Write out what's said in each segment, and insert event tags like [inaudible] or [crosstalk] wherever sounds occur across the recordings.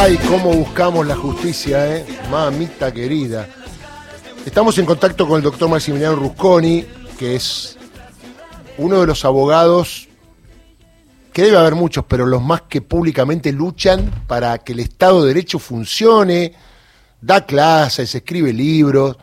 Ay, cómo buscamos la justicia, ¿eh? Mamita querida. Estamos en contacto con el doctor Maximiliano Rusconi, que es uno de los abogados, que debe haber muchos, pero los más que públicamente luchan para que el Estado de Derecho funcione, da clases, escribe libros,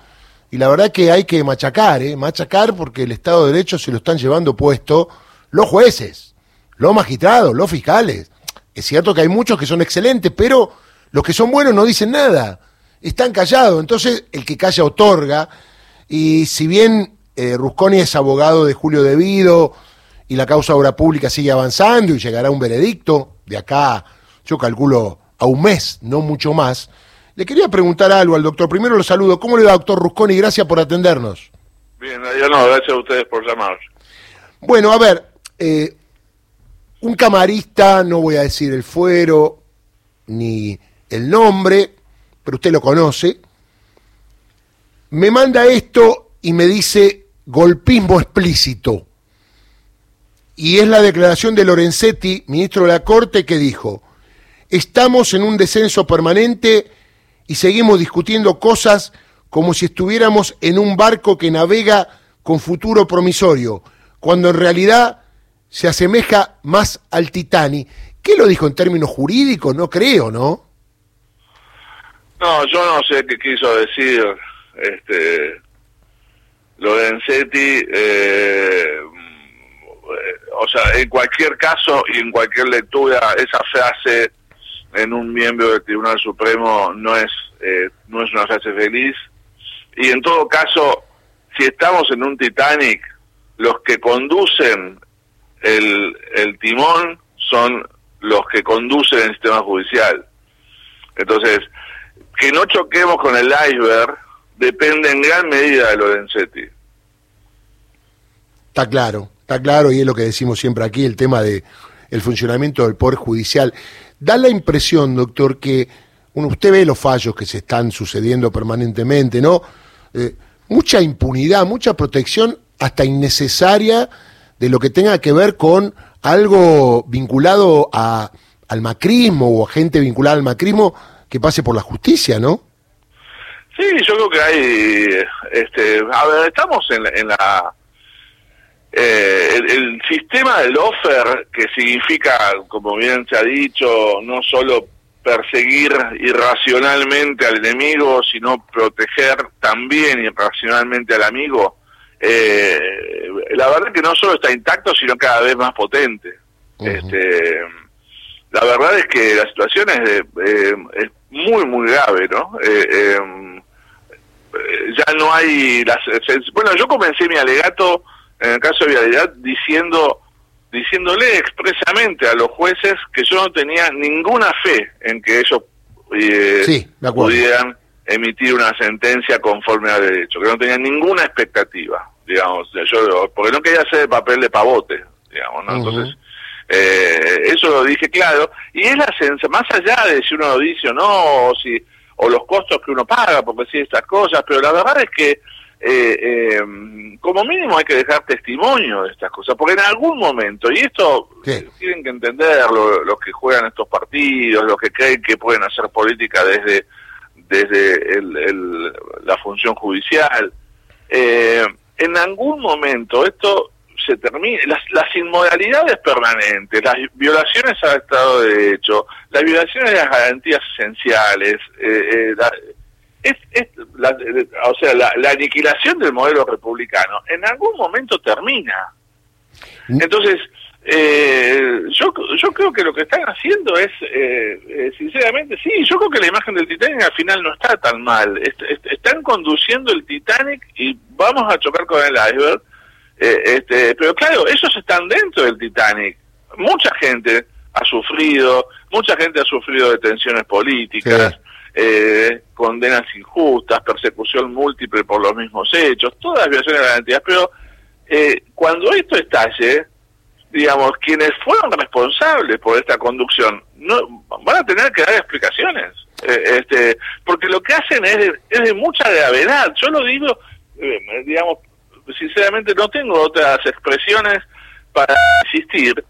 y la verdad que hay que machacar, ¿eh? Machacar porque el Estado de Derecho se lo están llevando puesto los jueces, los magistrados, los fiscales. Es cierto que hay muchos que son excelentes, pero los que son buenos no dicen nada, están callados. Entonces, el que calla otorga. Y si bien eh, Rusconi es abogado de Julio Devido y la causa obra pública sigue avanzando y llegará un veredicto de acá, yo calculo, a un mes, no mucho más, le quería preguntar algo al doctor. Primero lo saludo. ¿Cómo le va, doctor Rusconi? Gracias por atendernos. Bien, yo no, gracias a ustedes por llamar. Bueno, a ver, eh, un camarista, no voy a decir el fuero ni el nombre, pero usted lo conoce, me manda esto y me dice golpismo explícito. Y es la declaración de Lorenzetti, ministro de la Corte, que dijo, estamos en un descenso permanente y seguimos discutiendo cosas como si estuviéramos en un barco que navega con futuro promisorio, cuando en realidad se asemeja más al Titanic. ¿Qué lo dijo en términos jurídicos? No creo, ¿no? No, yo no sé qué quiso decir este Lorenzetti. Eh, o sea, en cualquier caso y en cualquier lectura, esa frase en un miembro del Tribunal Supremo no es, eh, no es una frase feliz. Y en todo caso, si estamos en un Titanic, los que conducen el, timón son los que conducen el sistema judicial. Entonces, que no choquemos con el iceberg depende en gran medida de Lorenzetti. Está claro, está claro, y es lo que decimos siempre aquí, el tema de el funcionamiento del Poder Judicial. Da la impresión, doctor, que usted ve los fallos que se están sucediendo permanentemente, ¿no? Eh, mucha impunidad, mucha protección hasta innecesaria de lo que tenga que ver con algo vinculado a, al macrismo o a gente vinculada al macrismo que pase por la justicia, ¿no? Sí, yo creo que hay, este, a ver, estamos en en la eh, el, sistema del offer, que significa, como bien se ha dicho, no solo perseguir irracionalmente al enemigo, sino proteger también irracionalmente al amigo, eh, la verdad que no solo está intacto, sino cada vez más potente. este, la verdad es que la situación es, de, eh, es muy, muy grave, ¿no? Eh, em, ya no hay... Las, bueno, yo comencé mi alegato en el caso de Vialidad diciendo diciéndole expresamente a los jueces que yo no tenía ninguna fe en que ellos eh, pudieran emitir una sentencia conforme al derecho, que no tenía ninguna expectativa, digamos, yo porque no quería hacer el papel de pavote, digamos, ¿no? Entonces, eh, eso lo dije claro, y es la sensación, más allá de si uno lo dice o no, o si o los costos que uno paga por decir estas cosas, pero la verdad es que eh, eh, como mínimo hay que dejar testimonio de estas cosas, porque en algún momento, y esto tienen que entenderlo los que juegan estos partidos, los que creen que pueden hacer política desde, desde la función judicial, eh, en algún momento esto se termina, las, las inmoralidades permanentes, las violaciones al Estado de Derecho, las violaciones de las garantías esenciales, eh, eh, es, la, o sea, la, aniquilación del modelo republicano en algún momento termina. Mm. Entonces, eh, yo, yo creo que lo que están haciendo es, eh, eh, sinceramente, sí, yo creo que la imagen del Titanic al final no está tan mal. están conduciendo el Titanic y vamos a chocar con el iceberg. este, pero claro, ellos están dentro del Titanic. Mucha gente ha sufrido, mucha gente ha sufrido detenciones políticas eh, condenas injustas, persecución múltiple por los mismos hechos, todas violaciones de garantías, pero eh, cuando esto estalle, digamos, quienes fueron responsables por esta conducción no van a tener que dar explicaciones, eh, este, porque lo que hacen es de, es de mucha gravedad. Yo lo digo, eh, digamos, sinceramente no tengo otras expresiones para insistir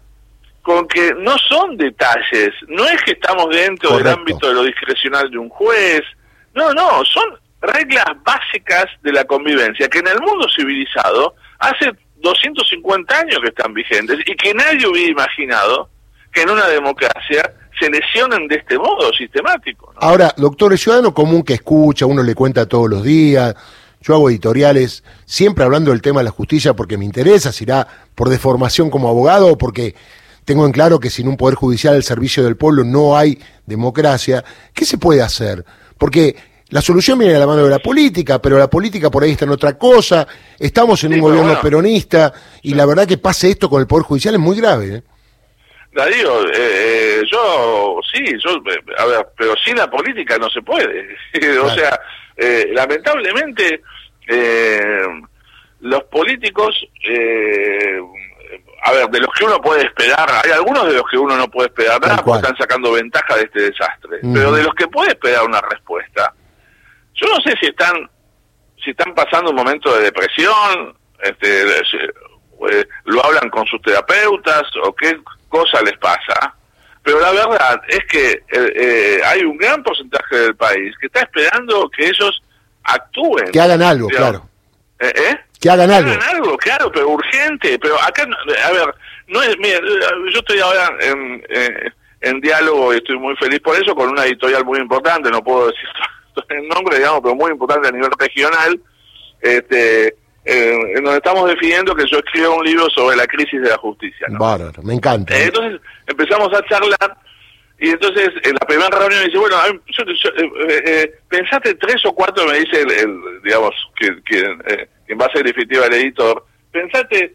con que no son detalles, no es que estamos dentro del ámbito de lo discrecional de un juez, no, no, son reglas básicas de la convivencia que en el mundo civilizado hace 250 años que están vigentes y que nadie hubiera imaginado que en una democracia se lesionen de este modo sistemático. Ahora, doctor, el ciudadano común que escucha, uno le cuenta todos los días, yo hago editoriales siempre hablando del tema de la justicia porque me interesa, si irá por deformación como abogado o porque tengo en claro que sin un poder judicial al servicio del pueblo no hay democracia. ¿Qué se puede hacer? Porque la solución viene de la mano de la política, pero la política por ahí está en otra cosa. Estamos en un gobierno peronista y la verdad que pase esto con el Poder Judicial es muy grave. ¿eh? Darío, eh, eh, yo sí, yo, a ver, pero sin la política no se puede. [laughs] o sea, eh, lamentablemente los políticos, a ver, de los que uno puede esperar, hay algunos de los que uno no puede esperar nada porque están sacando ventaja de este desastre, pero de los que puede esperar una respuesta, yo no sé si están si están pasando un momento de depresión, este, eh, lo hablan con sus terapeutas o qué cosa les pasa. Pero la verdad es que eh, eh, hay un gran porcentaje del país que está esperando que ellos actúen. Que hagan algo, claro. ¿Eh? Que hagan algo. Que hagan algo, claro, pero urgente. Pero acá, a ver, no es, mira, yo estoy ahora en, en diálogo y estoy muy feliz por eso con una editorial muy importante, no puedo decir [laughs] el nombre, digamos, pero muy importante a nivel regional, este, eh, en donde estamos definiendo que yo escriba un libro sobre la crisis de la justicia. me encanta. Eh, entonces empezamos a charlar y entonces en la primera reunión dice, bueno, eh, pensate tres o cuatro, me dice el, digamos, que, que a ser definitiva el editor, pensate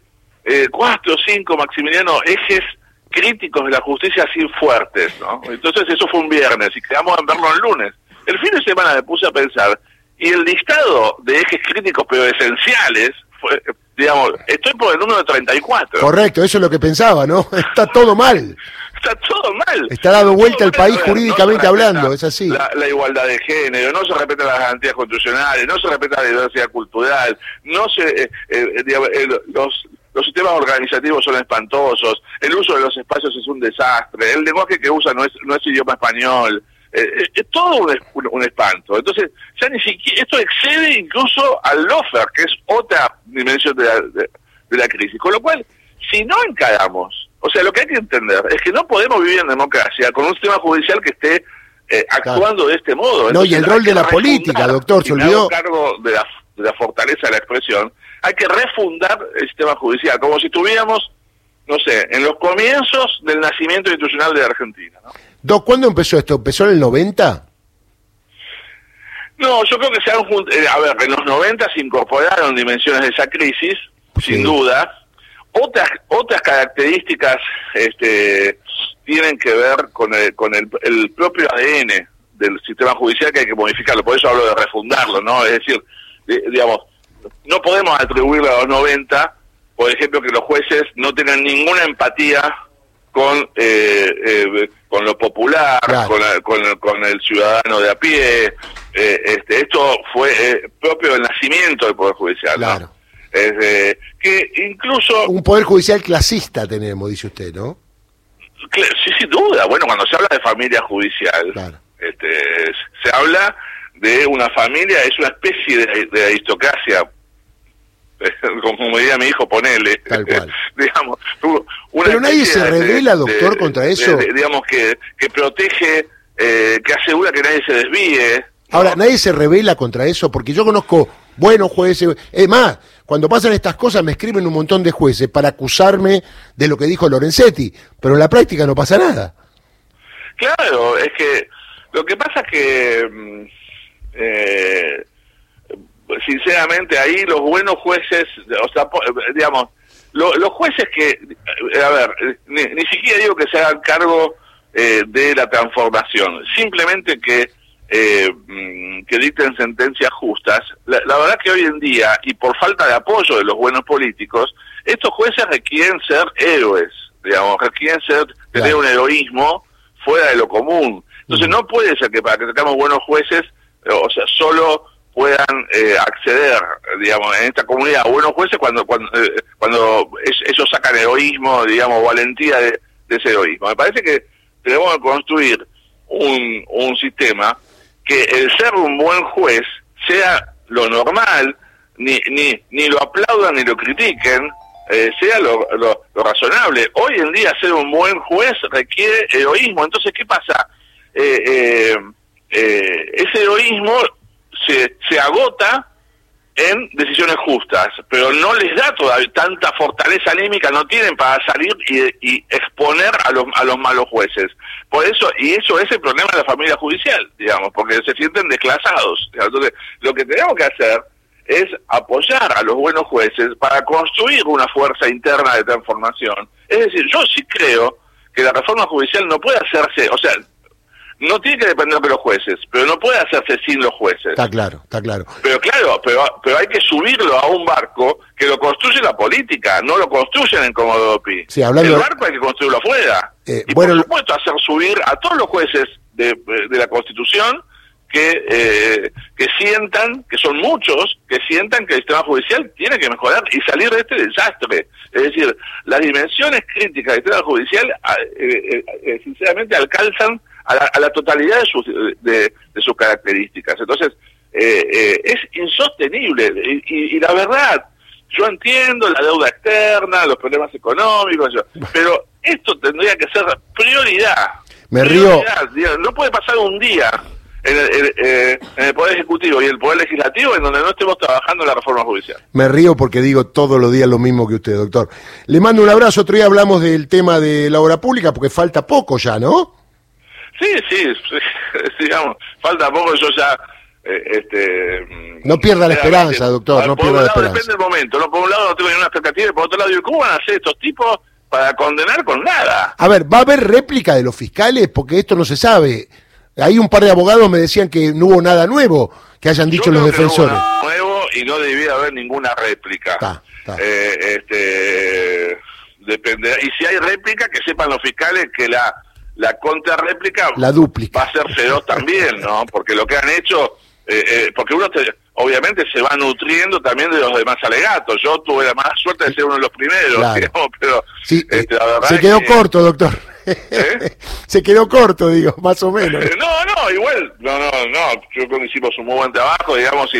cuatro o cinco, Maximiliano, ejes críticos de la justicia así fuertes, ¿no? Entonces eso fue un viernes y quedamos en verlo el lunes. El fin de semana me puse a pensar y el listado de ejes críticos pero esenciales fue, digamos, estoy por el número 34. Correcto, eso es lo que pensaba, ¿no? [laughs] Está todo mal. Está todo mal. Está dado vuelta el país jurídicamente hablando, es así. La, igualdad de género, no se respetan las garantías constitucionales, no se respeta la diversidad cultural, no se, eh, eh, eh, los, los sistemas organizativos son espantosos, el uso de los espacios es un desastre, el lenguaje que usa no es, no es idioma español, eh, eh, es todo un, espanto. Entonces, ya ni siquiera, esto excede incluso al lofer, que es otra dimensión de la, de, la crisis. Con lo cual, si no encaramos, o sea, lo que hay que entender es que no podemos vivir en democracia con un sistema judicial que esté eh, actuando de este modo. no, y el rol de la política, doctor, se olvidó. cargo de la, de la fortaleza de la expresión, hay que refundar el sistema judicial, como si tuviéramos, no sé, en los comienzos del nacimiento institucional de la Argentina. ¿no? Doc, ¿cuándo empezó esto? ¿Empezó en el 90? No, yo creo que se han eh, a ver, en los 90 se incorporaron dimensiones de esa crisis, sin duda. Otras otras características este, tienen que ver con el, con el, propio ADN del sistema judicial que hay que modificarlo. Por eso hablo de refundarlo, ¿no? Es decir, digamos, no podemos atribuirle a los 90, por ejemplo, que los jueces no tengan ninguna empatía con eh, eh, con lo popular, con, con, el ciudadano de a pie. Eh, este, esto fue propio del nacimiento del Poder Judicial. Claro. que incluso... Un Poder Judicial clasista tenemos, dice usted, ¿no? Sí, sin duda. Bueno, cuando se habla de familia judicial, este, se habla de una familia, es una especie de aristocracia [laughs] como diría mi hijo, ponele. Tal cual. [laughs] digamos, Pero nadie se revela, doctor, contra eso. digamos que, que protege, eh, que asegura que nadie se desvíe. Ahora, nadie se revela contra eso, porque yo conozco buenos jueces. Es más, cuando pasan estas cosas me escriben un montón de jueces para acusarme de lo que dijo Lorenzetti, pero en la práctica no pasa nada. Claro, es que lo que pasa es que mm, eh, sinceramente ahí los buenos jueces, o sea, digamos, los jueces que, eh, a ver, ni, siquiera digo que se hagan cargo eh, de la transformación, simplemente que eh, mm, que dicten sentencias justas. La, verdad que hoy en día, y por falta de apoyo de los buenos políticos, estos jueces requieren ser héroes, digamos, requieren ser, tener un heroísmo fuera de lo común. Entonces no puede ser que para que tengamos buenos jueces, o sea, solo puedan eh, acceder, digamos, en esta comunidad a buenos jueces cuando cuando, eh, cuando ellos sacan heroísmo, digamos, valentía de, de ese heroísmo. Me parece que tenemos que construir un, un sistema que el ser un buen juez sea lo normal, ni, ni, ni lo aplaudan ni lo critiquen, eh, sea lo, lo, razonable. Hoy en día ser un buen juez requiere heroísmo. Entonces, ¿qué pasa? Eh ese heroísmo se, se agota en decisiones justas, pero no les da todavía tanta fortaleza anímica, no tienen para salir y, y, exponer a los, a los malos jueces. Por eso, y eso es el problema de la familia judicial, digamos, porque se sienten desclasados. Entonces, lo que tenemos que hacer es apoyar a los buenos jueces para construir una fuerza interna de transformación. Es decir, yo sí creo que la reforma judicial no puede hacerse, o sea, no tiene que depender de los jueces, pero no puede hacerse sin los jueces. Está claro, está claro. Pero claro, pero, pero hay que subirlo a un barco que lo construye la política, no lo construyen en Comodopi. Sí, hablando El barco hay que construirlo afuera. Eh, y bueno, por supuesto hacer subir a todos los jueces de, de la Constitución que, eh, que sientan, que son muchos, que sientan que el sistema judicial tiene que mejorar y salir de este desastre. Es decir, las dimensiones críticas del sistema judicial, ah, eh, eh, sinceramente, alcanzan a la, totalidad de sus, de, sus características. Entonces, es insostenible. Y, la verdad, yo entiendo la deuda externa, los problemas económicos, pero esto tendría que ser prioridad. Me río. No puede pasar un día eh, en el, Poder Ejecutivo y el Poder Legislativo en donde no estemos trabajando en la reforma judicial. Me río porque digo todos los días lo mismo que usted, doctor. Le mando un abrazo. Otro día hablamos del tema de la obra pública porque falta poco ya, ¿no? Sí, sí, [laughs] digamos, falta poco. Yo ya. Eh, este, no pierda la esperanza, doctor. No pierda la esperanza. Depende del momento. ¿no? Por un lado no tengo ninguna expectativa y por otro lado digo, ¿cómo van a hacer estos tipos para condenar con nada? A ver, ¿va a haber réplica de los fiscales? Porque esto no se sabe. Ahí un par de abogados me decían que no hubo nada nuevo que hayan dicho los defensores. no nuevo y no debía haber ninguna réplica. Eh, este, depende, y si hay réplica, que sepan los fiscales que la, la contrarréplica la dúplica. va a ser feroz también, ¿no? Porque lo que han hecho, eh, eh, porque uno obviamente se va nutriendo también de los demás alegatos. Yo tuve la mala suerte de ser uno de los primeros, [laughs] digamos, pero este, se quedó corto, doctor. ¿Eh? Se quedó corto, digo, más o menos. No, no, igual, no, no, no, yo creo que hicimos un muy buen trabajo, digamos, y,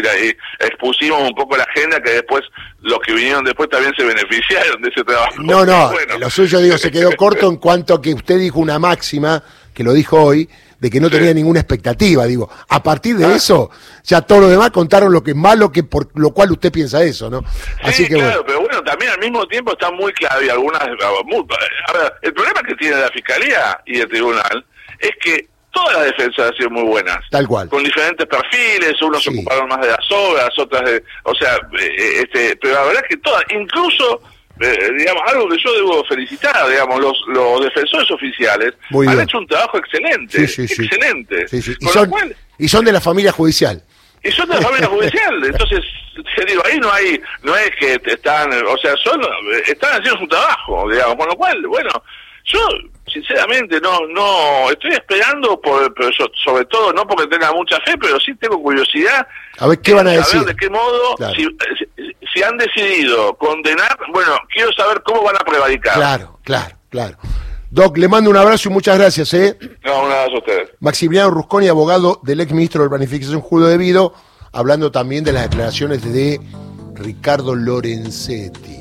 expusimos un poco la agenda que después los que vinieron después también se beneficiaron de ese trabajo. No, no, lo suyo, digo, se quedó corto en cuanto a que usted dijo una máxima, que lo dijo hoy, de que no tenía ninguna expectativa. Digo, a partir de ah. eso, ya todo lo demás contaron lo que es malo, que por lo cual usted piensa eso, ¿no? Así que claro, pero bueno, también al mismo tiempo está muy claro y algunas. A ver, el problema que tiene la fiscalía y el tribunal es que todas las defensas han sido muy buenas. Tal cual. Con diferentes perfiles, unos se ocuparon más de las obras, otras de. O sea, eh, este, pero la verdad es que todas, incluso eh, digamos, algo que yo debo felicitar, digamos, los, los defensores oficiales han hecho un trabajo excelente, excelente. Y, son, y son de la familia judicial. Y son de la familia judicial, [laughs] entonces, te digo, ahí no hay, no es que están, o sea, son, están haciendo su trabajo, digamos, con lo cual, bueno, yo sinceramente no no estoy esperando por, sobre todo no porque tenga mucha fe pero sí tengo curiosidad a ver qué van a decir. de qué modo si, han decidido condenar bueno quiero saber cómo van a prevaricar claro claro claro Doc, le mando un abrazo y muchas gracias, ¿eh? No, un abrazo a ustedes. Maximiliano Rusconi, abogado del ex ministro de Planificación Julio Debido, hablando también de las declaraciones de Ricardo Lorenzetti.